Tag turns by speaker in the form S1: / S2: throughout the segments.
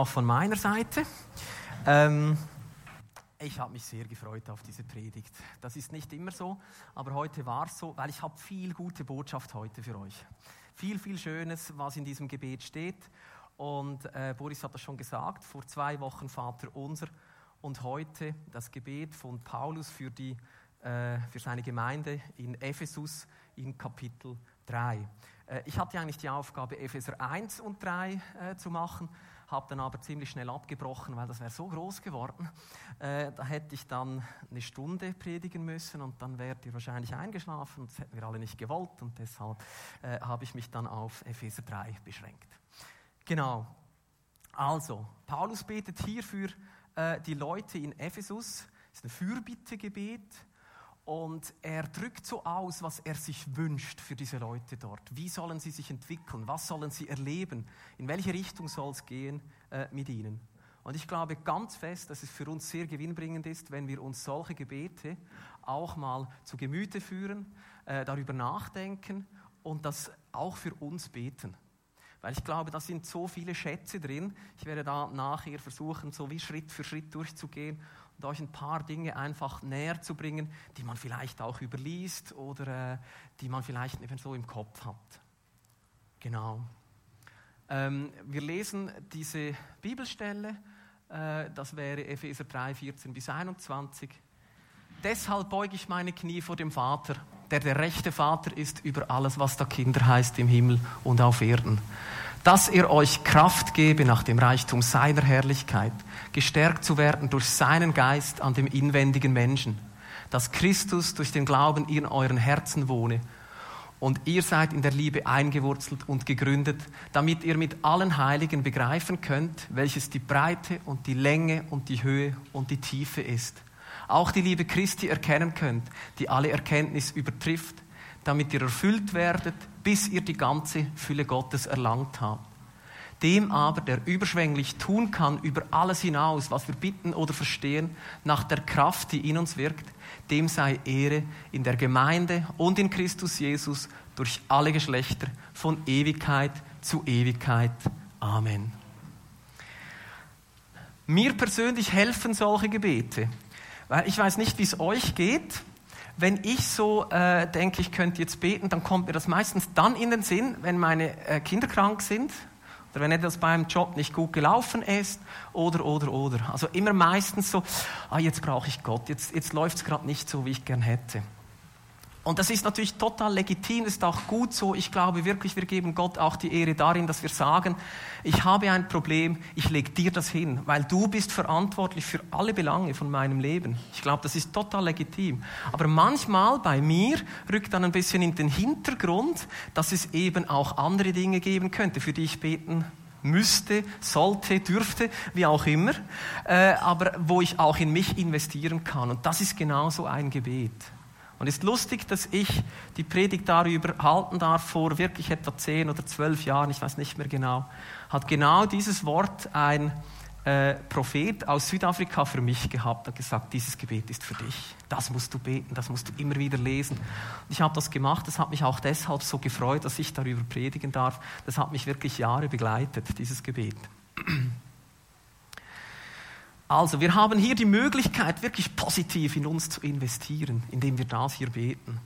S1: auch von meiner Seite. Ähm, ich habe mich sehr gefreut auf diese Predigt. Das ist nicht immer so, aber heute war es so, weil ich habe viel gute Botschaft heute für euch. Viel, viel Schönes, was in diesem Gebet steht. Und äh, Boris hat das schon gesagt, vor zwei Wochen Vater unser und heute das Gebet von Paulus für, die, äh, für seine Gemeinde in Ephesus in Kapitel 3. Äh, ich hatte eigentlich die Aufgabe, Epheser 1 und 3 äh, zu machen, habe dann aber ziemlich schnell abgebrochen, weil das wäre so groß geworden. Äh, da hätte ich dann eine Stunde predigen müssen und dann wärt ihr wahrscheinlich eingeschlafen. Das hätten wir alle nicht gewollt und deshalb äh, habe ich mich dann auf Epheser 3 beschränkt. Genau. Also, Paulus betet hier für äh, die Leute in Ephesus. Das ist ein Fürbittegebet und er drückt so aus, was er sich wünscht für diese Leute dort. Wie sollen sie sich entwickeln? Was sollen sie erleben? In welche Richtung soll es gehen äh, mit ihnen? Und ich glaube ganz fest, dass es für uns sehr gewinnbringend ist, wenn wir uns solche Gebete auch mal zu Gemüte führen, äh, darüber nachdenken und das auch für uns beten. Weil ich glaube, da sind so viele Schätze drin. Ich werde da nachher versuchen, so wie Schritt für Schritt durchzugehen und euch ein paar Dinge einfach näher zu bringen, die man vielleicht auch überliest oder äh, die man vielleicht eben so im Kopf hat. Genau. Ähm, wir lesen diese Bibelstelle, äh, das wäre Epheser 3, 14 bis 21. Deshalb beuge ich meine Knie vor dem Vater, der der rechte Vater ist über alles, was da Kinder heißt im Himmel und auf Erden dass er euch Kraft gebe nach dem Reichtum seiner Herrlichkeit, gestärkt zu werden durch seinen Geist an dem inwendigen Menschen, dass Christus durch den Glauben in euren Herzen wohne und ihr seid in der Liebe eingewurzelt und gegründet, damit ihr mit allen Heiligen begreifen könnt, welches die Breite und die Länge und die Höhe und die Tiefe ist. Auch die Liebe Christi erkennen könnt, die alle Erkenntnis übertrifft, damit ihr erfüllt werdet bis ihr die ganze Fülle Gottes erlangt habt. Dem aber, der überschwänglich tun kann über alles hinaus, was wir bitten oder verstehen, nach der Kraft, die in uns wirkt, dem sei Ehre in der Gemeinde und in Christus Jesus durch alle Geschlechter von Ewigkeit zu Ewigkeit. Amen. Mir persönlich helfen solche Gebete, weil ich weiß nicht, wie es euch geht wenn ich so äh, denke, ich könnte jetzt beten, dann kommt mir das meistens dann in den Sinn, wenn meine äh, Kinder krank sind oder wenn etwas beim Job nicht gut gelaufen ist oder, oder, oder. Also immer meistens so, ah, jetzt brauche ich Gott, jetzt, jetzt läuft es gerade nicht so, wie ich gern hätte. Und das ist natürlich total legitim, ist auch gut so. Ich glaube wirklich, wir geben Gott auch die Ehre darin, dass wir sagen, ich habe ein Problem, ich lege dir das hin, weil du bist verantwortlich für alle Belange von meinem Leben. Ich glaube, das ist total legitim. Aber manchmal bei mir rückt dann ein bisschen in den Hintergrund, dass es eben auch andere Dinge geben könnte, für die ich beten müsste, sollte, dürfte, wie auch immer, äh, aber wo ich auch in mich investieren kann. Und das ist genauso ein Gebet. Und es ist lustig, dass ich die Predigt darüber halten darf, vor wirklich etwa zehn oder zwölf Jahren, ich weiß nicht mehr genau, hat genau dieses Wort ein äh, Prophet aus Südafrika für mich gehabt, hat gesagt, dieses Gebet ist für dich. Das musst du beten, das musst du immer wieder lesen. Und ich habe das gemacht, das hat mich auch deshalb so gefreut, dass ich darüber predigen darf. Das hat mich wirklich Jahre begleitet, dieses Gebet. Also, wir haben hier die Möglichkeit, wirklich positiv in uns zu investieren, indem wir das hier beten.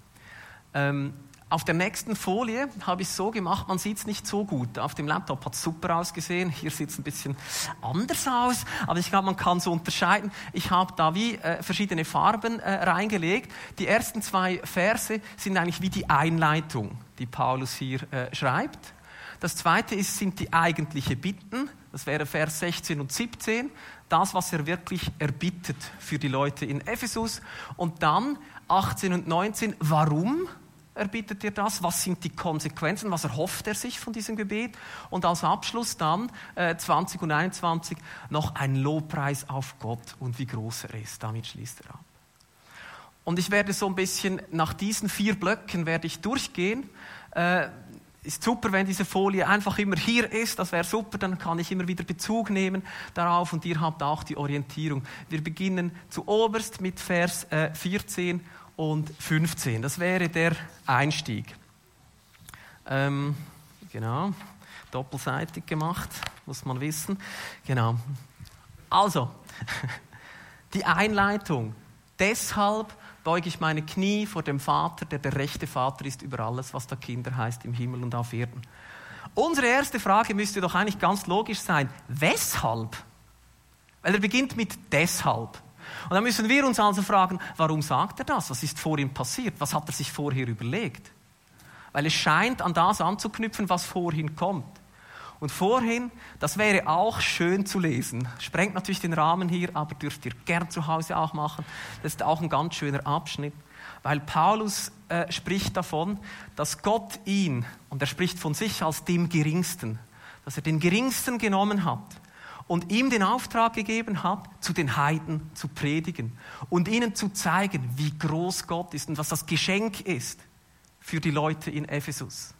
S1: Ähm, auf der nächsten Folie habe ich es so gemacht, man sieht es nicht so gut. Auf dem Laptop hat es super ausgesehen, hier sieht es ein bisschen anders aus, aber ich glaube, man kann so unterscheiden. Ich habe da wie äh, verschiedene Farben äh, reingelegt. Die ersten zwei Verse sind eigentlich wie die Einleitung, die Paulus hier äh, schreibt. Das zweite ist, sind die eigentliche Bitten, das wäre Vers 16 und 17 das, was er wirklich erbittet für die Leute in Ephesus. Und dann 18 und 19, warum erbittet er das? Was sind die Konsequenzen? Was erhofft er sich von diesem Gebet? Und als Abschluss dann äh, 20 und 21 noch ein Lobpreis auf Gott und wie groß er ist. Damit schließt er ab. Und ich werde so ein bisschen nach diesen vier Blöcken werde ich durchgehen. Äh, ist super, wenn diese Folie einfach immer hier ist, das wäre super, dann kann ich immer wieder Bezug nehmen darauf und ihr habt auch die Orientierung. Wir beginnen zu oberst mit Vers äh, 14 und 15. Das wäre der Einstieg. Ähm, genau, doppelseitig gemacht. muss man wissen. Genau. Also, die Einleitung. Deshalb beuge ich meine Knie vor dem Vater, der der rechte Vater ist über alles, was da Kinder heißt im Himmel und auf Erden. Unsere erste Frage müsste doch eigentlich ganz logisch sein. Weshalb? Weil er beginnt mit deshalb. Und dann müssen wir uns also fragen, warum sagt er das? Was ist vor ihm passiert? Was hat er sich vorher überlegt? Weil es scheint an das anzuknüpfen, was vorhin kommt. Und vorhin, das wäre auch schön zu lesen. Sprengt natürlich den Rahmen hier, aber dürft ihr gern zu Hause auch machen. Das ist auch ein ganz schöner Abschnitt, weil Paulus äh, spricht davon, dass Gott ihn, und er spricht von sich als dem Geringsten, dass er den Geringsten genommen hat und ihm den Auftrag gegeben hat, zu den Heiden zu predigen und ihnen zu zeigen, wie groß Gott ist und was das Geschenk ist für die Leute in Ephesus.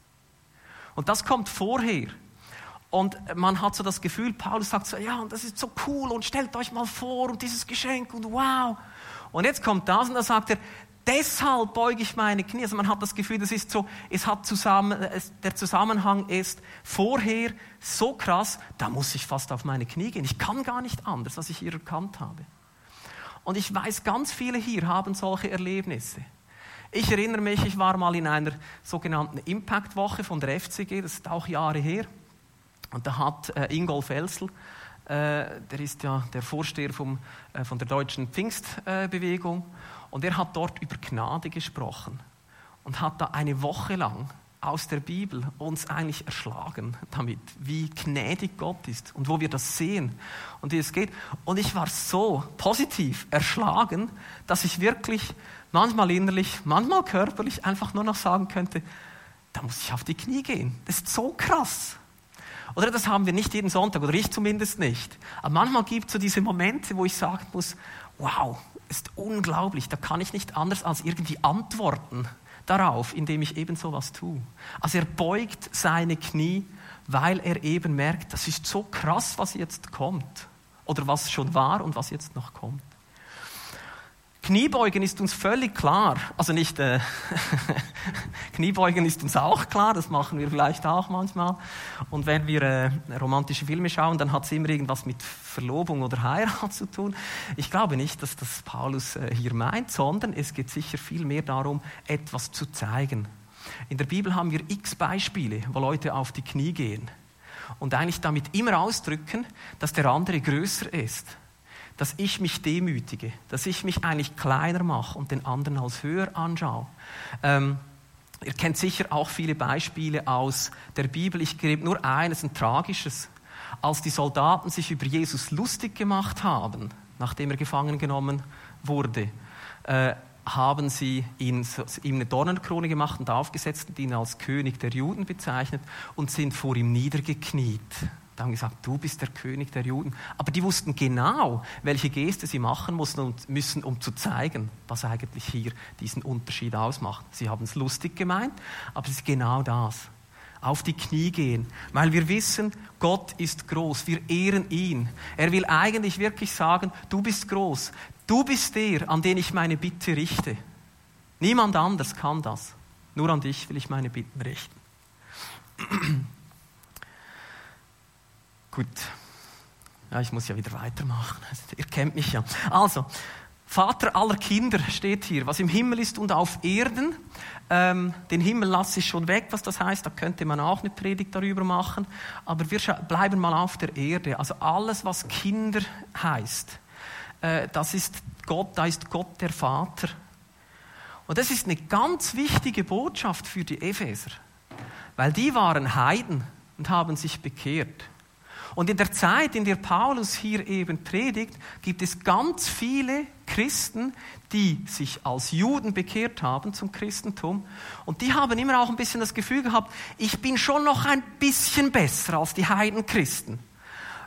S1: Und das kommt vorher. Und man hat so das Gefühl, Paulus sagt so, ja, und das ist so cool und stellt euch mal vor und dieses Geschenk und wow. Und jetzt kommt das und da sagt er, deshalb beuge ich meine Knie. Also man hat das Gefühl, das ist so, es hat zusammen, es, der Zusammenhang ist vorher so krass, da muss ich fast auf meine Knie gehen. Ich kann gar nicht anders, was ich hier erkannt habe. Und ich weiß, ganz viele hier haben solche Erlebnisse. Ich erinnere mich, ich war mal in einer sogenannten Impact-Woche von der FCG, das ist auch Jahre her. Und da hat äh, Ingolf Elsel, äh, der ist ja der Vorsteher vom, äh, von der deutschen Pfingstbewegung, und er hat dort über Gnade gesprochen und hat da eine Woche lang aus der Bibel uns eigentlich erschlagen damit, wie gnädig Gott ist und wo wir das sehen und wie es geht. Und ich war so positiv erschlagen, dass ich wirklich manchmal innerlich, manchmal körperlich einfach nur noch sagen könnte, da muss ich auf die Knie gehen. Das ist so krass. Oder das haben wir nicht jeden Sonntag, oder ich zumindest nicht. Aber manchmal gibt es so diese Momente, wo ich sagen muss, wow, ist unglaublich. Da kann ich nicht anders als irgendwie antworten darauf, indem ich eben so was tue. Also er beugt seine Knie, weil er eben merkt, das ist so krass, was jetzt kommt. Oder was schon war und was jetzt noch kommt. Kniebeugen ist uns völlig klar. Also nicht, äh, Kniebeugen ist uns auch klar, das machen wir vielleicht auch manchmal. Und wenn wir äh, romantische Filme schauen, dann hat es immer irgendwas mit Verlobung oder Heirat zu tun. Ich glaube nicht, dass das Paulus äh, hier meint, sondern es geht sicher viel mehr darum, etwas zu zeigen. In der Bibel haben wir x Beispiele, wo Leute auf die Knie gehen und eigentlich damit immer ausdrücken, dass der andere größer ist dass ich mich demütige, dass ich mich eigentlich kleiner mache und den anderen als höher anschaue. Ähm, ihr kennt sicher auch viele Beispiele aus der Bibel. Ich gebe nur eines, ein tragisches. Als die Soldaten sich über Jesus lustig gemacht haben, nachdem er gefangen genommen wurde, äh, haben sie ihn, ihm eine Dornenkrone gemacht und aufgesetzt und ihn als König der Juden bezeichnet und sind vor ihm niedergekniet. Da haben gesagt, du bist der König der Juden. Aber die wussten genau, welche Geste sie machen mussten und müssen, um zu zeigen, was eigentlich hier diesen Unterschied ausmacht. Sie haben es lustig gemeint, aber es ist genau das. Auf die Knie gehen, weil wir wissen, Gott ist groß. Wir ehren ihn. Er will eigentlich wirklich sagen, du bist groß. Du bist der, an den ich meine Bitte richte. Niemand anders kann das. Nur an dich will ich meine Bitten richten. Gut. Ja, ich muss ja wieder weitermachen. Ihr kennt mich ja. Also, Vater aller Kinder steht hier, was im Himmel ist und auf Erden. Ähm, den Himmel lasse ich schon weg, was das heißt. Da könnte man auch eine Predigt darüber machen. Aber wir bleiben mal auf der Erde. Also alles, was Kinder heißt, äh, das ist Gott, da ist Gott der Vater. Und das ist eine ganz wichtige Botschaft für die Epheser. Weil die waren Heiden und haben sich bekehrt. Und in der Zeit, in der Paulus hier eben predigt, gibt es ganz viele Christen, die sich als Juden bekehrt haben zum Christentum. Und die haben immer auch ein bisschen das Gefühl gehabt, ich bin schon noch ein bisschen besser als die Heidenchristen.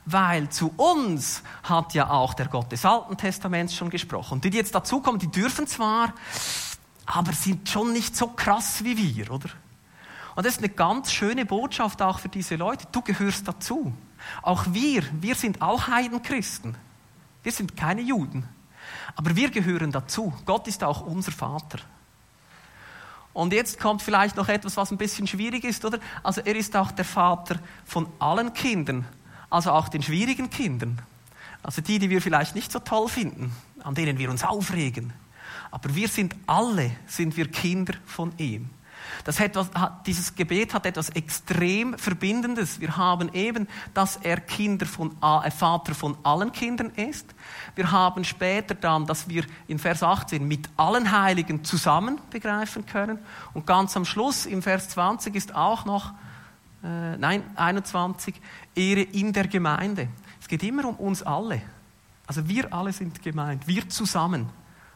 S1: Weil zu uns hat ja auch der Gott des Alten Testaments schon gesprochen. Die, die jetzt dazukommen, die dürfen zwar, aber sind schon nicht so krass wie wir, oder? Und das ist eine ganz schöne Botschaft auch für diese Leute. Du gehörst dazu. Auch wir, wir sind auch Heidenchristen. Wir sind keine Juden. Aber wir gehören dazu. Gott ist auch unser Vater. Und jetzt kommt vielleicht noch etwas, was ein bisschen schwierig ist, oder? Also er ist auch der Vater von allen Kindern. also auch den schwierigen Kindern. Also die, die wir vielleicht nicht so toll finden, an denen wir uns aufregen. Aber wir sind alle, sind wir Kinder von ihm. Das etwas, dieses Gebet hat etwas extrem Verbindendes. Wir haben eben, dass er Kinder von, äh, Vater von allen Kindern ist. Wir haben später dann, dass wir in Vers 18 mit allen Heiligen zusammen begreifen können. Und ganz am Schluss, im Vers 20 ist auch noch, äh, nein, 21, Ehre in der Gemeinde. Es geht immer um uns alle. Also wir alle sind gemeint, wir zusammen,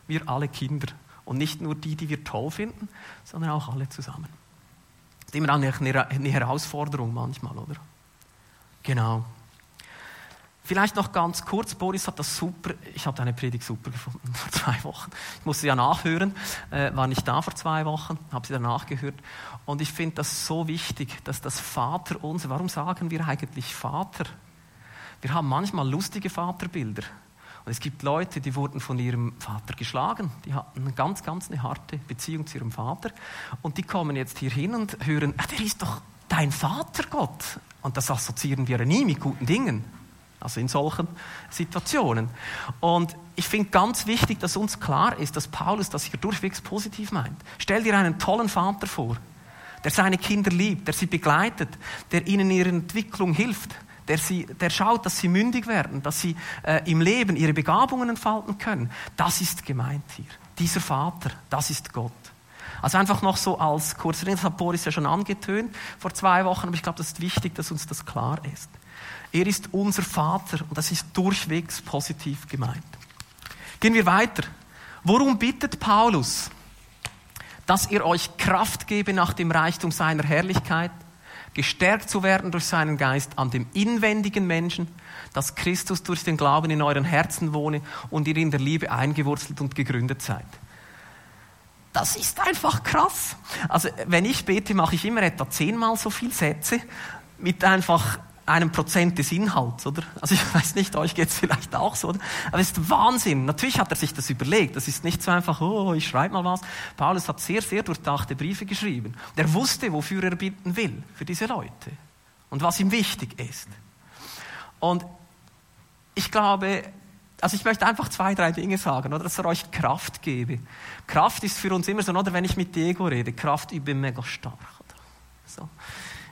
S1: wir alle Kinder. Und nicht nur die, die wir toll finden, sondern auch alle zusammen. Das ist immer eine, Herausforderung manchmal, oder? Genau. Vielleicht noch ganz kurz, Boris hat das super, ich habe deine Predigt super gefunden vor zwei Wochen. Ich musste ja nachhören, äh, war nicht da vor zwei Wochen, habe sie dann nachgehört. Und ich finde das so wichtig, dass das Vater unser, warum sagen wir eigentlich Vater? Wir haben manchmal lustige Vaterbilder. Und es gibt Leute, die wurden von ihrem Vater geschlagen. Die hatten eine ganz, ganz eine harte Beziehung zu ihrem Vater. Und die kommen jetzt hier hin und hören, ah, der ist doch dein Vater Gott. Und das assoziieren wir nie mit guten Dingen. Also in solchen Situationen. Und ich finde ganz wichtig, dass uns klar ist, dass Paulus das hier durchwegs positiv meint. Stell dir einen tollen Vater vor, der seine Kinder liebt, der sie begleitet, der ihnen in ihrer Entwicklung hilft, der, sie, der schaut, dass sie mündig werden, dass sie äh, im Leben ihre Begabungen entfalten können. Das ist gemeint hier. Dieser Vater, das ist Gott. Also einfach noch so als kurzer das hat Boris ja schon angetönt vor zwei Wochen, aber ich glaube, das ist wichtig, dass uns das klar ist. Er ist unser Vater und das ist durchwegs positiv gemeint. Gehen wir weiter. Worum bittet Paulus? Dass er euch Kraft gebe nach dem Reichtum seiner Herrlichkeit gestärkt zu werden durch seinen Geist an dem inwendigen Menschen, dass Christus durch den Glauben in euren Herzen wohne und ihr in der Liebe eingewurzelt und gegründet seid. Das ist einfach krass. Also wenn ich bete, mache ich immer etwa zehnmal so viele Sätze mit einfach einem Prozent des Inhalts, oder? Also ich weiß nicht, euch geht es vielleicht auch so, oder? Aber es ist Wahnsinn. Natürlich hat er sich das überlegt. Das ist nicht so einfach, oh, ich schreibe mal was. Paulus hat sehr, sehr durchdachte Briefe geschrieben. Und er wusste, wofür er bitten will, für diese Leute. Und was ihm wichtig ist. Und ich glaube, also ich möchte einfach zwei, drei Dinge sagen, oder dass er euch Kraft gebe. Kraft ist für uns immer so, oder wenn ich mit Diego rede, Kraft übe mega stark. Oder? So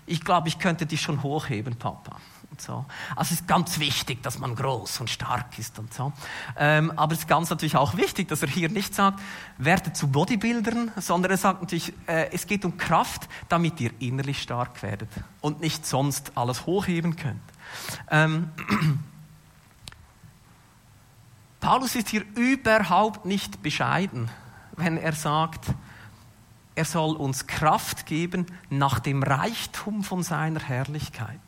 S1: ich glaube, ich könnte dich schon hochheben, Papa. Und so. Also es ist ganz wichtig, dass man groß und stark ist und so. Ähm, aber es ist ganz natürlich auch wichtig, dass er hier nicht sagt, werde zu Bodybuildern, sondern er sagt natürlich, äh, es geht um Kraft, damit ihr innerlich stark werdet und nicht sonst alles hochheben könnt. Ähm, Paulus ist hier überhaupt nicht bescheiden, wenn er sagt, er soll uns Kraft geben nach dem Reichtum von seiner Herrlichkeit.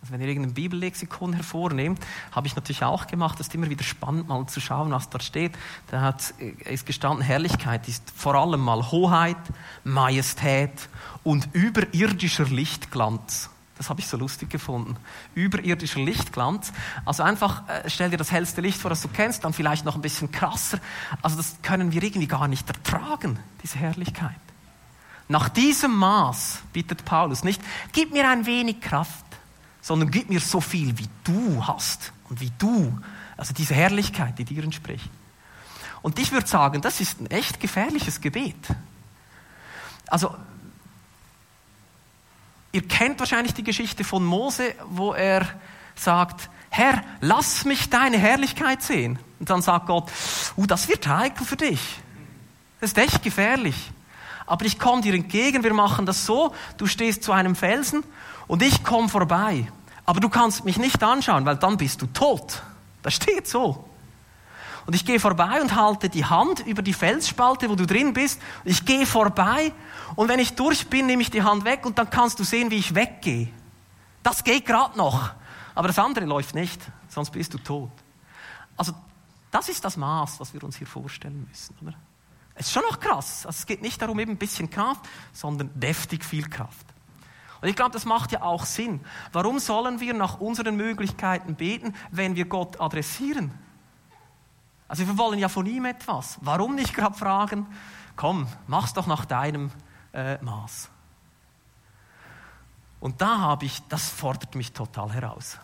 S1: Also wenn ihr irgendein Bibellexikon hervornehmt, habe ich natürlich auch gemacht, das ist immer wieder spannend mal zu schauen, was dort steht. Da hat, ist gestanden, Herrlichkeit ist vor allem mal Hoheit, Majestät und überirdischer Lichtglanz. Das habe ich so lustig gefunden. Überirdischer Lichtglanz. Also einfach, äh, stell dir das hellste Licht vor, das du kennst, dann vielleicht noch ein bisschen krasser. Also das können wir irgendwie gar nicht ertragen, diese Herrlichkeit. Nach diesem Maß bittet Paulus nicht, gib mir ein wenig Kraft, sondern gib mir so viel, wie du hast und wie du, also diese Herrlichkeit, die dir entspricht. Und ich würde sagen, das ist ein echt gefährliches Gebet. Also Ihr kennt wahrscheinlich die Geschichte von Mose, wo er sagt, Herr, lass mich deine Herrlichkeit sehen. Und dann sagt Gott, uh, das wird heikel für dich. Das ist echt gefährlich. Aber ich komme dir entgegen, wir machen das so, du stehst zu einem Felsen und ich komme vorbei. Aber du kannst mich nicht anschauen, weil dann bist du tot. Das steht so. Und ich gehe vorbei und halte die Hand über die Felsspalte, wo du drin bist. Ich gehe vorbei und wenn ich durch bin, nehme ich die Hand weg und dann kannst du sehen, wie ich weggehe. Das geht gerade noch. Aber das andere läuft nicht, sonst bist du tot. Also das ist das Maß, was wir uns hier vorstellen müssen. Oder? Es ist schon noch krass. Also es geht nicht darum, eben ein bisschen Kraft, sondern deftig viel Kraft. Und ich glaube, das macht ja auch Sinn. Warum sollen wir nach unseren Möglichkeiten beten, wenn wir Gott adressieren? Also wir wollen ja von ihm etwas. Warum nicht gerade fragen, komm, mach's doch nach deinem äh, Maß. Und da habe ich, das fordert mich total heraus.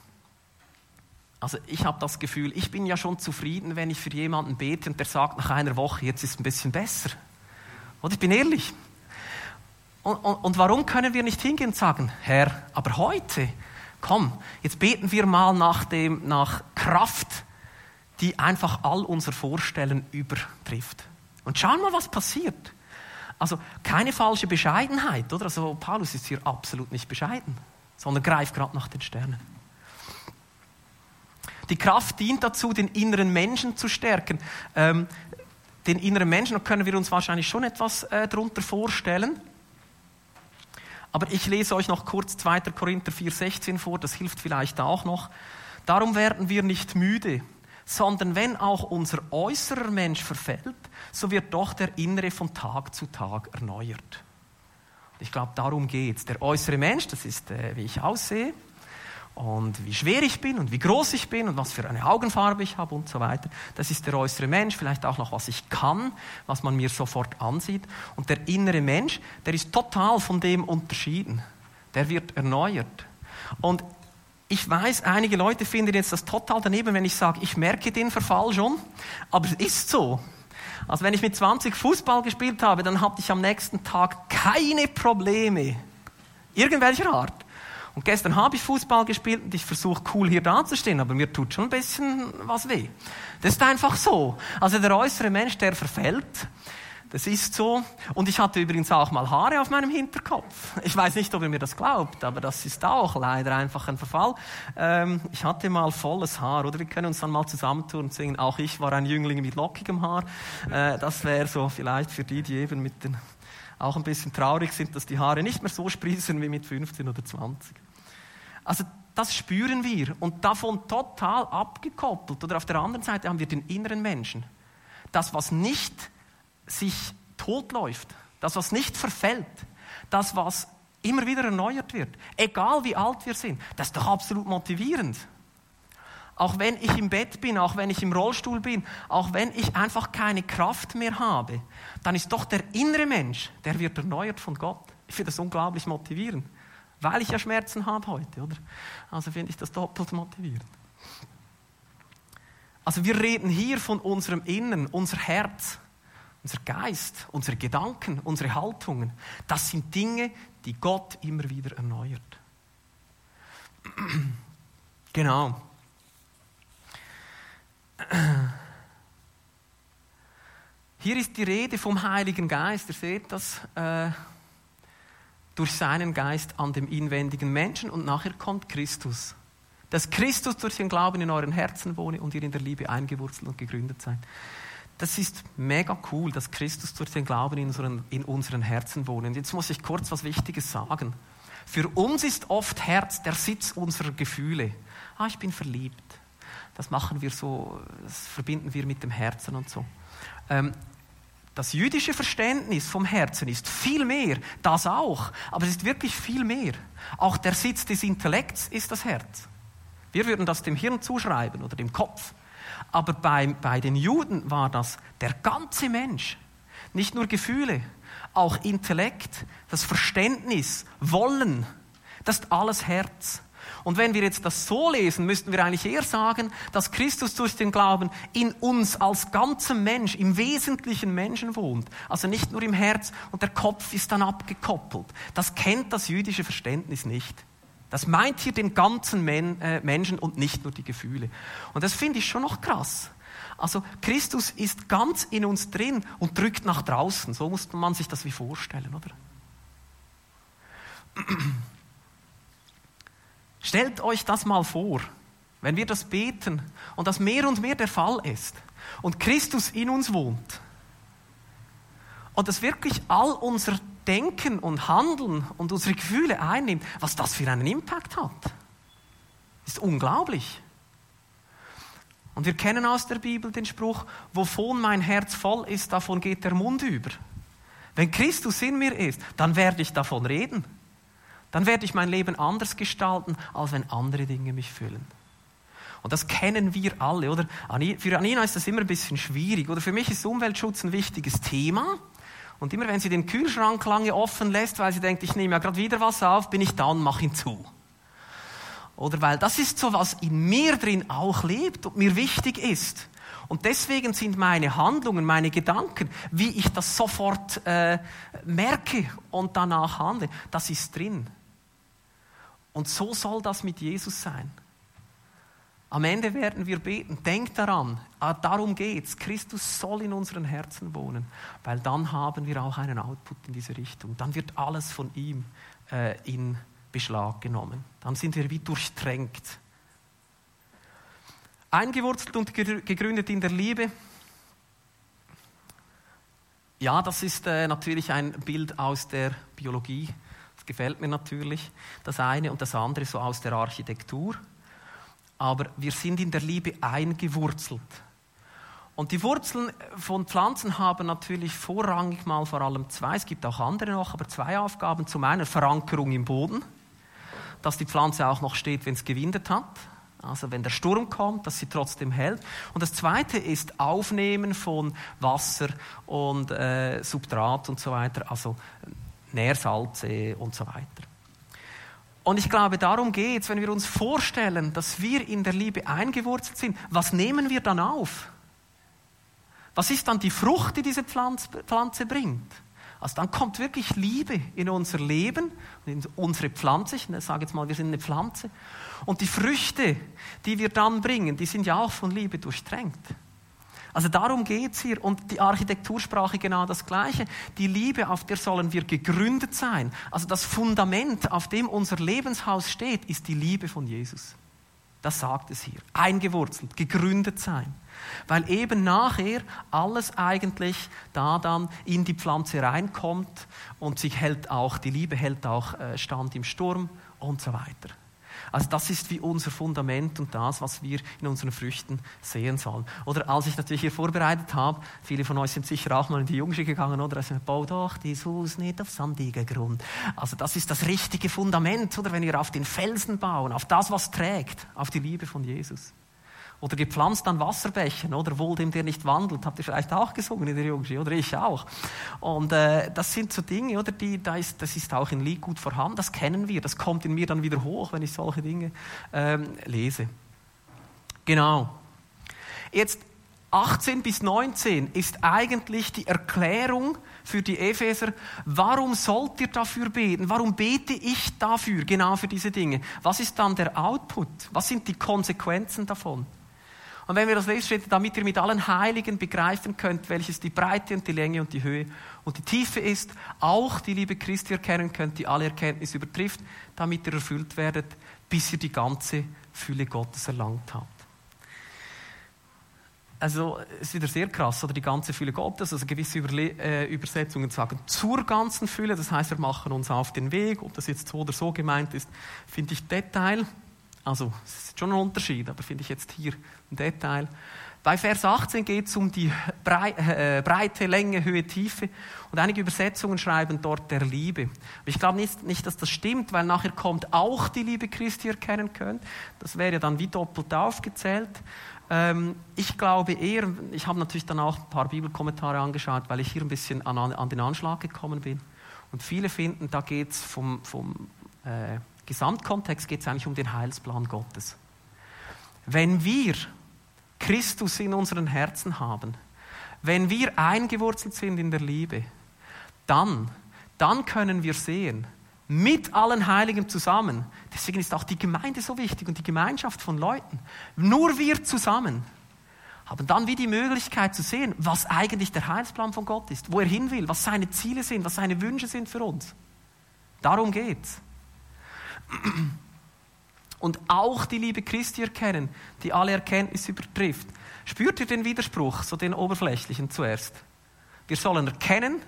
S1: Also ich habe das Gefühl, ich bin ja schon zufrieden, wenn ich für jemanden bete und der sagt nach einer Woche, jetzt ist es ein bisschen besser. Und ich bin ehrlich. Und, und, und warum können wir nicht hingehen und sagen, Herr, aber heute, komm, jetzt beten wir mal nach, dem, nach Kraft, die einfach all unser Vorstellen übertrifft. Und schauen mal, was passiert. Also keine falsche Bescheidenheit, oder? Also Paulus ist hier absolut nicht bescheiden, sondern greift gerade nach den Sternen. Die Kraft dient dazu, den inneren Menschen zu stärken. Ähm, den inneren Menschen können wir uns wahrscheinlich schon etwas äh, darunter vorstellen. Aber ich lese euch noch kurz 2. Korinther 4,16 vor, das hilft vielleicht auch noch. Darum werden wir nicht müde, sondern wenn auch unser äußerer Mensch verfällt, so wird doch der innere von Tag zu Tag erneuert. Ich glaube, darum geht es. Der äußere Mensch, das ist, äh, wie ich aussehe, und wie schwer ich bin und wie groß ich bin und was für eine Augenfarbe ich habe und so weiter. Das ist der äußere Mensch, vielleicht auch noch, was ich kann, was man mir sofort ansieht. Und der innere Mensch, der ist total von dem unterschieden. Der wird erneuert. Und ich weiß, einige Leute finden jetzt das total daneben, wenn ich sage, ich merke den Verfall schon, aber es ist so. Also wenn ich mit 20 Fußball gespielt habe, dann hatte ich am nächsten Tag keine Probleme irgendwelcher Art. Und gestern habe ich Fußball gespielt und ich versuche cool hier dazustehen, aber mir tut schon ein bisschen was weh. Das ist einfach so. Also der äußere Mensch, der verfällt. Das ist so. Und ich hatte übrigens auch mal Haare auf meinem Hinterkopf. Ich weiß nicht, ob ihr mir das glaubt, aber das ist auch leider einfach ein Verfall. Ähm, ich hatte mal volles Haar, oder wir können uns dann mal zusammentun und singen, auch ich war ein Jüngling mit lockigem Haar. Äh, das wäre so vielleicht für die, die eben mit den auch ein bisschen traurig sind, dass die Haare nicht mehr so sprießen wie mit 15 oder 20. Also das spüren wir und davon total abgekoppelt. Oder auf der anderen Seite haben wir den inneren Menschen. Das, was nicht sich totläuft, das, was nicht verfällt, das, was immer wieder erneuert wird, egal wie alt wir sind, das ist doch absolut motivierend. Auch wenn ich im Bett bin, auch wenn ich im Rollstuhl bin, auch wenn ich einfach keine Kraft mehr habe, dann ist doch der innere Mensch, der wird erneuert von Gott. Ich finde das unglaublich motivierend. Weil ich ja Schmerzen habe heute, oder? Also finde ich das doppelt motivierend. Also wir reden hier von unserem Innern, unser Herz, unser Geist, unsere Gedanken, unsere Haltungen. Das sind Dinge, die Gott immer wieder erneuert. Genau. Hier ist die Rede vom Heiligen Geist. Ihr seht das. Äh, durch seinen Geist an dem inwendigen Menschen und nachher kommt Christus. Dass Christus durch den Glauben in euren Herzen wohne und ihr in der Liebe eingewurzelt und gegründet seid. Das ist mega cool, dass Christus durch den Glauben in unseren, in unseren Herzen wohnt. Und jetzt muss ich kurz was Wichtiges sagen. Für uns ist oft Herz der Sitz unserer Gefühle. Ah, ich bin verliebt. Das machen wir so, das verbinden wir mit dem Herzen und so. Ähm, das jüdische Verständnis vom Herzen ist viel mehr, das auch, aber es ist wirklich viel mehr. Auch der Sitz des Intellekts ist das Herz. Wir würden das dem Hirn zuschreiben oder dem Kopf. Aber bei, bei den Juden war das der ganze Mensch. Nicht nur Gefühle, auch Intellekt, das Verständnis, Wollen, das ist alles Herz. Und wenn wir jetzt das so lesen, müssten wir eigentlich eher sagen, dass Christus durch den Glauben in uns als ganzem Mensch, im wesentlichen Menschen wohnt. Also nicht nur im Herz und der Kopf ist dann abgekoppelt. Das kennt das jüdische Verständnis nicht. Das meint hier den ganzen Men äh, Menschen und nicht nur die Gefühle. Und das finde ich schon noch krass. Also Christus ist ganz in uns drin und drückt nach draußen. So muss man sich das wie vorstellen, oder? Stellt euch das mal vor, wenn wir das beten und das mehr und mehr der Fall ist und Christus in uns wohnt und das wirklich all unser Denken und Handeln und unsere Gefühle einnimmt, was das für einen Impact hat. Ist unglaublich. Und wir kennen aus der Bibel den Spruch, wovon mein Herz voll ist, davon geht der Mund über. Wenn Christus in mir ist, dann werde ich davon reden dann werde ich mein Leben anders gestalten, als wenn andere Dinge mich füllen. Und das kennen wir alle, oder? Für Anina ist das immer ein bisschen schwierig, oder? Für mich ist Umweltschutz ein wichtiges Thema. Und immer wenn sie den Kühlschrank lange offen lässt, weil sie denkt, ich nehme ja gerade wieder was auf, bin ich da und mache ihn zu. Oder weil das ist so, was in mir drin auch lebt und mir wichtig ist. Und deswegen sind meine Handlungen, meine Gedanken, wie ich das sofort äh, merke und danach handle, das ist drin. Und so soll das mit Jesus sein. Am Ende werden wir beten. Denkt daran, ah, darum geht's. Christus soll in unseren Herzen wohnen, weil dann haben wir auch einen Output in diese Richtung. Dann wird alles von ihm äh, in Beschlag genommen. Dann sind wir wie durchtränkt. Eingewurzelt und gegründet in der Liebe. Ja, das ist äh, natürlich ein Bild aus der Biologie. Das gefällt mir natürlich. Das eine und das andere so aus der Architektur aber wir sind in der Liebe eingewurzelt. Und die Wurzeln von Pflanzen haben natürlich vorrangig mal vor allem zwei, es gibt auch andere noch, aber zwei Aufgaben. Zum einen Verankerung im Boden, dass die Pflanze auch noch steht, wenn es gewindet hat. Also wenn der Sturm kommt, dass sie trotzdem hält. Und das Zweite ist Aufnehmen von Wasser und äh, Substrat und so weiter, also Nährsalze und so weiter. Und ich glaube, darum geht es, wenn wir uns vorstellen, dass wir in der Liebe eingewurzelt sind. Was nehmen wir dann auf? Was ist dann die Frucht, die diese Pflanze bringt? Also dann kommt wirklich Liebe in unser Leben, in unsere Pflanze. Ich sage jetzt mal, wir sind eine Pflanze. Und die Früchte, die wir dann bringen, die sind ja auch von Liebe durchtränkt. Also darum geht es hier. Und die Architektursprache genau das Gleiche. Die Liebe, auf der sollen wir gegründet sein. Also das Fundament, auf dem unser Lebenshaus steht, ist die Liebe von Jesus. Das sagt es hier. Eingewurzelt, gegründet sein. Weil eben nachher alles eigentlich da dann in die Pflanze reinkommt und sich hält auch, die Liebe hält auch äh, Stand im Sturm und so weiter. Also das ist wie unser Fundament und das, was wir in unseren Früchten sehen sollen. Oder als ich natürlich hier vorbereitet habe, viele von euch sind sicher auch mal in die Jungschule gegangen, oder? Also, bau doch dieses Haus nicht auf sandigen Grund. Also das ist das richtige Fundament, oder? Wenn wir auf den Felsen bauen, auf das, was trägt, auf die Liebe von Jesus. Oder gepflanzt an Wasserbächen, oder wohl dem, der nicht wandelt, habt ihr vielleicht auch gesungen in der Jungschule, oder ich auch. Und äh, das sind so Dinge, oder die, da ist, das ist auch in Lied gut vorhanden, das kennen wir, das kommt in mir dann wieder hoch, wenn ich solche Dinge ähm, lese. Genau. Jetzt 18 bis 19 ist eigentlich die Erklärung für die Epheser, warum sollt ihr dafür beten? Warum bete ich dafür, genau für diese Dinge? Was ist dann der Output? Was sind die Konsequenzen davon? Und wenn wir das lesen, damit ihr mit allen Heiligen begreifen könnt, welches die Breite und die Länge und die Höhe und die Tiefe ist, auch die Liebe Christi erkennen könnt, die alle Erkenntnis übertrifft, damit ihr erfüllt werdet, bis ihr die ganze Fülle Gottes erlangt habt. Also, es ist wieder sehr krass, oder die ganze Fülle Gottes, also gewisse Überle äh, Übersetzungen sagen zur ganzen Fülle, das heißt, wir machen uns auf den Weg, ob das jetzt so oder so gemeint ist, finde ich Detail. Also, es ist schon ein Unterschied, aber finde ich jetzt hier ein Detail. Bei Vers 18 geht es um die äh, Breite, Länge, Höhe, Tiefe. Und einige Übersetzungen schreiben dort der Liebe. Aber ich glaube nicht, nicht, dass das stimmt, weil nachher kommt auch die Liebe Christi erkennen könnt. Das wäre dann wie doppelt aufgezählt. Ähm, ich glaube eher, ich habe natürlich dann auch ein paar Bibelkommentare angeschaut, weil ich hier ein bisschen an, an den Anschlag gekommen bin. Und viele finden, da geht es vom, vom äh, Gesamtkontext geht es eigentlich um den Heilsplan Gottes. Wenn wir Christus in unseren Herzen haben, wenn wir eingewurzelt sind in der Liebe, dann, dann können wir sehen, mit allen Heiligen zusammen, deswegen ist auch die Gemeinde so wichtig und die Gemeinschaft von Leuten, nur wir zusammen haben dann wie die Möglichkeit zu sehen, was eigentlich der Heilsplan von Gott ist, wo er hin will, was seine Ziele sind, was seine Wünsche sind für uns. Darum geht's und auch die Liebe Christi erkennen, die alle Erkenntnis übertrifft. Spürt ihr den Widerspruch, so den oberflächlichen zuerst? Wir sollen erkennen,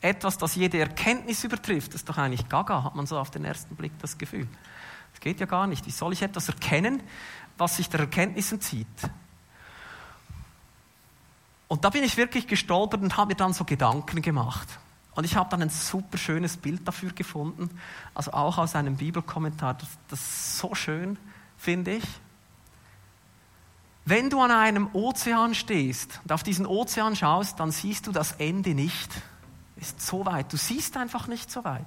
S1: etwas, das jede Erkenntnis übertrifft. Das ist doch eigentlich gaga, hat man so auf den ersten Blick das Gefühl. Das geht ja gar nicht. Wie soll ich etwas erkennen, was sich der Erkenntnis entzieht? Und da bin ich wirklich gestolpert und habe mir dann so Gedanken gemacht. Und ich habe dann ein super schönes Bild dafür gefunden, also auch aus einem Bibelkommentar, das, das ist so schön, finde ich. Wenn du an einem Ozean stehst und auf diesen Ozean schaust, dann siehst du das Ende nicht. ist so weit. Du siehst einfach nicht so weit.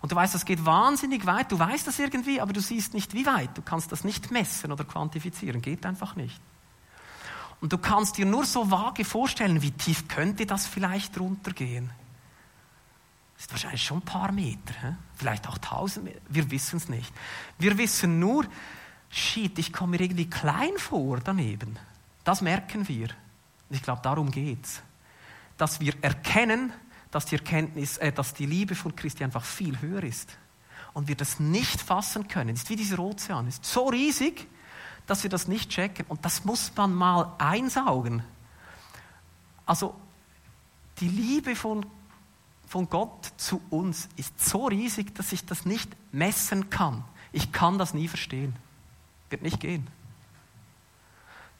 S1: Und du weißt, das geht wahnsinnig weit. Du weißt das irgendwie, aber du siehst nicht, wie weit. Du kannst das nicht messen oder quantifizieren. Geht einfach nicht. Und du kannst dir nur so vage vorstellen, wie tief könnte das vielleicht runtergehen. Ist wahrscheinlich schon ein paar Meter, vielleicht auch tausend Meter. Wir wissen es nicht. Wir wissen nur, shit, ich komme mir irgendwie klein vor daneben. Das merken wir. Ich glaube, darum geht es. Dass wir erkennen, dass die Erkenntnis, äh, dass die Liebe von Christi einfach viel höher ist. Und wir das nicht fassen können. Es ist wie dieser Ozean. Es ist so riesig, dass wir das nicht checken. Und das muss man mal einsaugen. Also, die Liebe von, von Gott zu uns ist so riesig, dass ich das nicht messen kann. Ich kann das nie verstehen. Wird nicht gehen.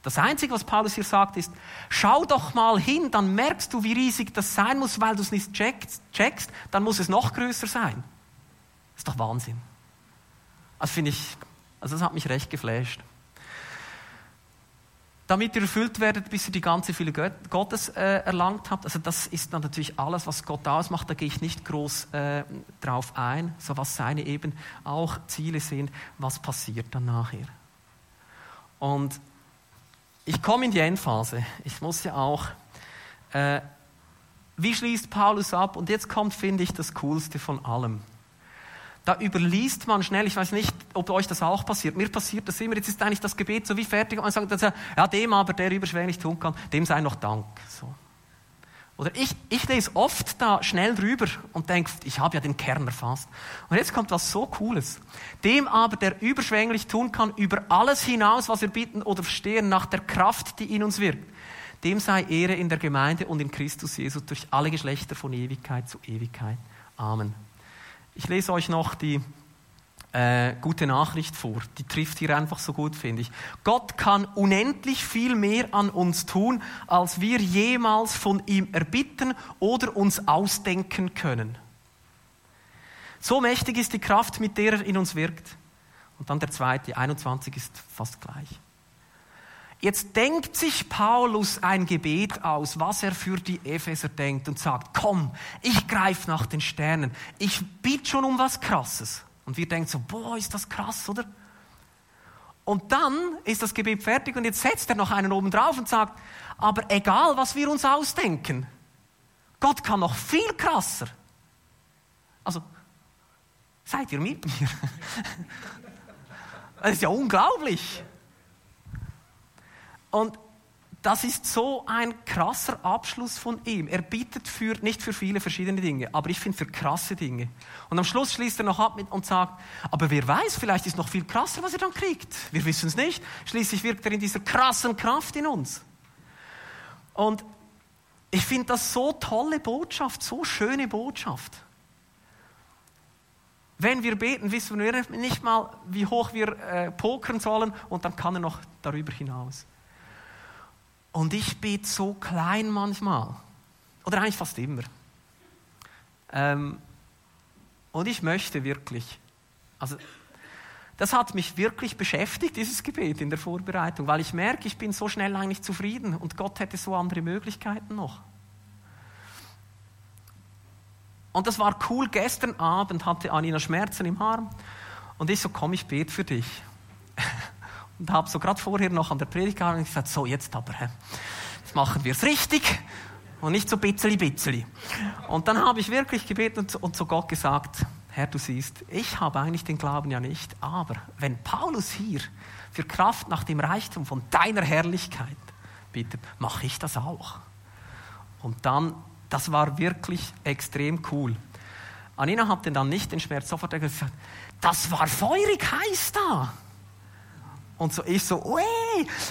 S1: Das Einzige, was Paulus hier sagt, ist, schau doch mal hin, dann merkst du, wie riesig das sein muss, weil du es nicht checkst, checkst dann muss es noch größer sein. Ist doch Wahnsinn. Also finde ich, also das hat mich recht geflasht. Damit ihr erfüllt werdet, bis ihr die ganze Fülle Gottes äh, erlangt habt. Also das ist dann natürlich alles, was Gott ausmacht. Da gehe ich nicht groß äh, drauf ein, so was seine eben auch Ziele sind, was passiert dann nachher. Und ich komme in die Endphase. Ich muss ja auch. Äh, wie schließt Paulus ab? Und jetzt kommt, finde ich, das Coolste von allem. Da überliest man schnell, ich weiß nicht, ob euch das auch passiert. Mir passiert das immer. Jetzt ist eigentlich das Gebet so wie fertig. Und man sagt, ja, dem aber, der überschwänglich tun kann, dem sei noch Dank. So. Oder ich, ich lese oft da schnell drüber und denke, ich habe ja den Kern erfasst. Und jetzt kommt was so Cooles. Dem aber, der überschwänglich tun kann, über alles hinaus, was wir bitten oder verstehen, nach der Kraft, die in uns wirkt. Dem sei Ehre in der Gemeinde und in Christus Jesus durch alle Geschlechter von Ewigkeit zu Ewigkeit. Amen. Ich lese euch noch die äh, gute Nachricht vor. Die trifft hier einfach so gut, finde ich. Gott kann unendlich viel mehr an uns tun, als wir jemals von ihm erbitten oder uns ausdenken können. So mächtig ist die Kraft, mit der er in uns wirkt. Und dann der zweite, 21 ist fast gleich. Jetzt denkt sich Paulus ein Gebet aus, was er für die Epheser denkt und sagt, komm, ich greife nach den Sternen. Ich biete schon um was Krasses. Und wir denken so, boah, ist das krass, oder? Und dann ist das Gebet fertig und jetzt setzt er noch einen oben drauf und sagt, aber egal, was wir uns ausdenken, Gott kann noch viel krasser. Also, seid ihr mit mir? Das ist ja unglaublich. Und das ist so ein krasser Abschluss von ihm. Er bittet für, nicht für viele verschiedene Dinge, aber ich finde für krasse Dinge. Und am Schluss schließt er noch ab mit und sagt, aber wer weiß, vielleicht ist noch viel krasser, was er dann kriegt. Wir wissen es nicht. Schließlich wirkt er in dieser krassen Kraft in uns. Und ich finde das so tolle Botschaft, so schöne Botschaft. Wenn wir beten, wissen wir nicht mal, wie hoch wir äh, pokern sollen und dann kann er noch darüber hinaus. Und ich bete so klein manchmal. Oder eigentlich fast immer. Ähm, und ich möchte wirklich, also das hat mich wirklich beschäftigt, dieses Gebet in der Vorbereitung, weil ich merke, ich bin so schnell eigentlich zufrieden und Gott hätte so andere Möglichkeiten noch. Und das war cool. Gestern Abend hatte Anina Schmerzen im Arm und ich so, komm, ich bete für dich und habe so gerade vorher noch an der Predigt gehalten und gesagt, so jetzt aber, jetzt machen wir es richtig und nicht so bitzeli bitzeli. Und dann habe ich wirklich gebeten und zu Gott gesagt, Herr, du siehst, ich habe eigentlich den Glauben ja nicht, aber wenn Paulus hier für Kraft nach dem Reichtum von deiner Herrlichkeit bittet, mache ich das auch. Und dann, das war wirklich extrem cool. Anina hat dann nicht den Schmerz sofort gesagt, das war feurig heiß da. Und so ich so, ui.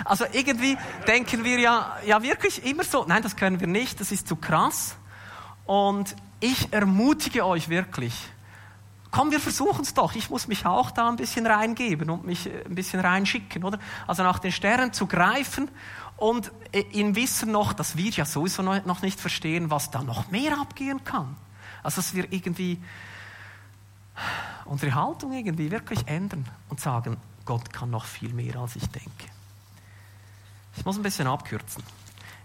S1: Also irgendwie denken wir ja, ja wirklich immer so, nein, das können wir nicht, das ist zu krass. Und ich ermutige euch wirklich, komm, wir versuchen es doch. Ich muss mich auch da ein bisschen reingeben und mich äh, ein bisschen reinschicken, oder? Also nach den Sternen zu greifen und äh, im Wissen noch, dass wir ja sowieso noch nicht verstehen, was da noch mehr abgehen kann. Also dass wir irgendwie unsere Haltung irgendwie wirklich ändern und sagen, Gott kann noch viel mehr, als ich denke. Ich muss ein bisschen abkürzen.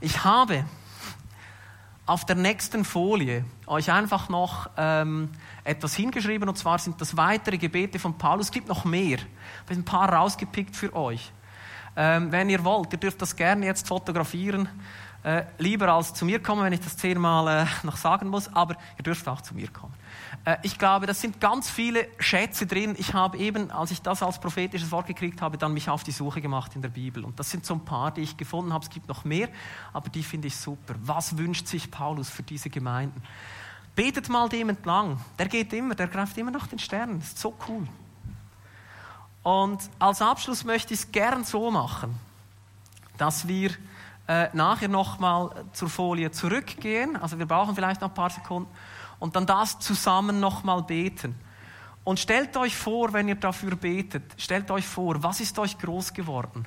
S1: Ich habe auf der nächsten Folie euch einfach noch ähm, etwas hingeschrieben, und zwar sind das weitere Gebete von Paulus. Es gibt noch mehr. Ich habe ein paar rausgepickt für euch. Ähm, wenn ihr wollt, ihr dürft das gerne jetzt fotografieren. Äh, lieber als zu mir kommen, wenn ich das zehnmal äh, noch sagen muss, aber ihr dürft auch zu mir kommen. Äh, ich glaube, das sind ganz viele Schätze drin. Ich habe eben, als ich das als prophetisches Wort gekriegt habe, dann mich auf die Suche gemacht in der Bibel. Und das sind so ein paar, die ich gefunden habe. Es gibt noch mehr, aber die finde ich super. Was wünscht sich Paulus für diese Gemeinden? Betet mal dem entlang. Der geht immer, der greift immer nach den Sternen. Das ist so cool. Und als Abschluss möchte ich es gern so machen, dass wir äh, nachher nochmal zur Folie zurückgehen. Also wir brauchen vielleicht noch ein paar Sekunden und dann das zusammen nochmal beten. Und stellt euch vor, wenn ihr dafür betet, stellt euch vor, was ist euch groß geworden?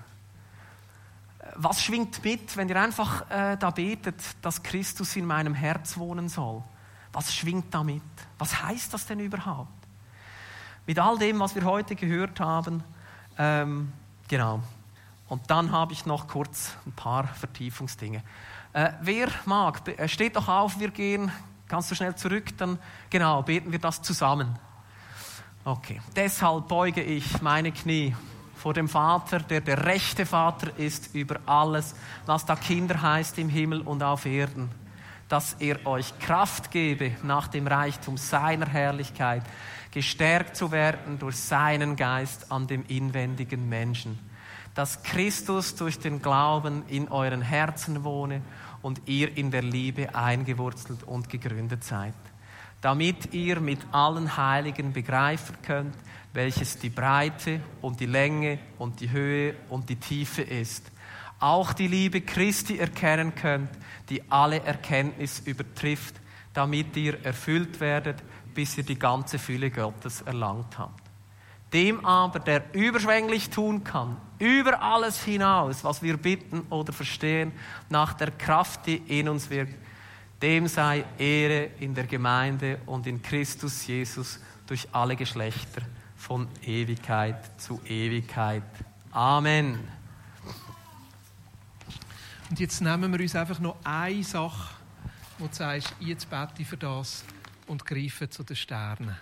S1: Was schwingt mit, wenn ihr einfach äh, da betet, dass Christus in meinem Herz wohnen soll? Was schwingt damit? Was heißt das denn überhaupt? Mit all dem, was wir heute gehört haben, ähm, genau. Und dann habe ich noch kurz ein paar Vertiefungsdinge. Äh, wer mag, äh, steht doch auf, wir gehen Kannst du schnell zurück? Dann, genau, beten wir das zusammen. Okay, deshalb beuge ich meine Knie vor dem Vater, der der rechte Vater ist über alles, was da Kinder heißt im Himmel und auf Erden, dass er euch Kraft gebe, nach dem Reichtum seiner Herrlichkeit gestärkt zu werden durch seinen Geist an dem inwendigen Menschen, dass Christus durch den Glauben in euren Herzen wohne und ihr in der Liebe eingewurzelt und gegründet seid, damit ihr mit allen Heiligen begreifen könnt, welches die Breite und die Länge und die Höhe und die Tiefe ist. Auch die Liebe Christi erkennen könnt, die alle Erkenntnis übertrifft, damit ihr erfüllt werdet, bis ihr die ganze Fülle Gottes erlangt habt. Dem aber, der überschwänglich tun kann, über alles hinaus, was wir bitten oder verstehen, nach der Kraft, die in uns wirkt, dem sei Ehre in der Gemeinde und in Christus Jesus durch alle Geschlechter von Ewigkeit zu Ewigkeit. Amen.
S2: Und jetzt nehmen wir uns einfach noch eine Sache, wo du sagst, jetzt bete ich für das und greife zu den Sternen.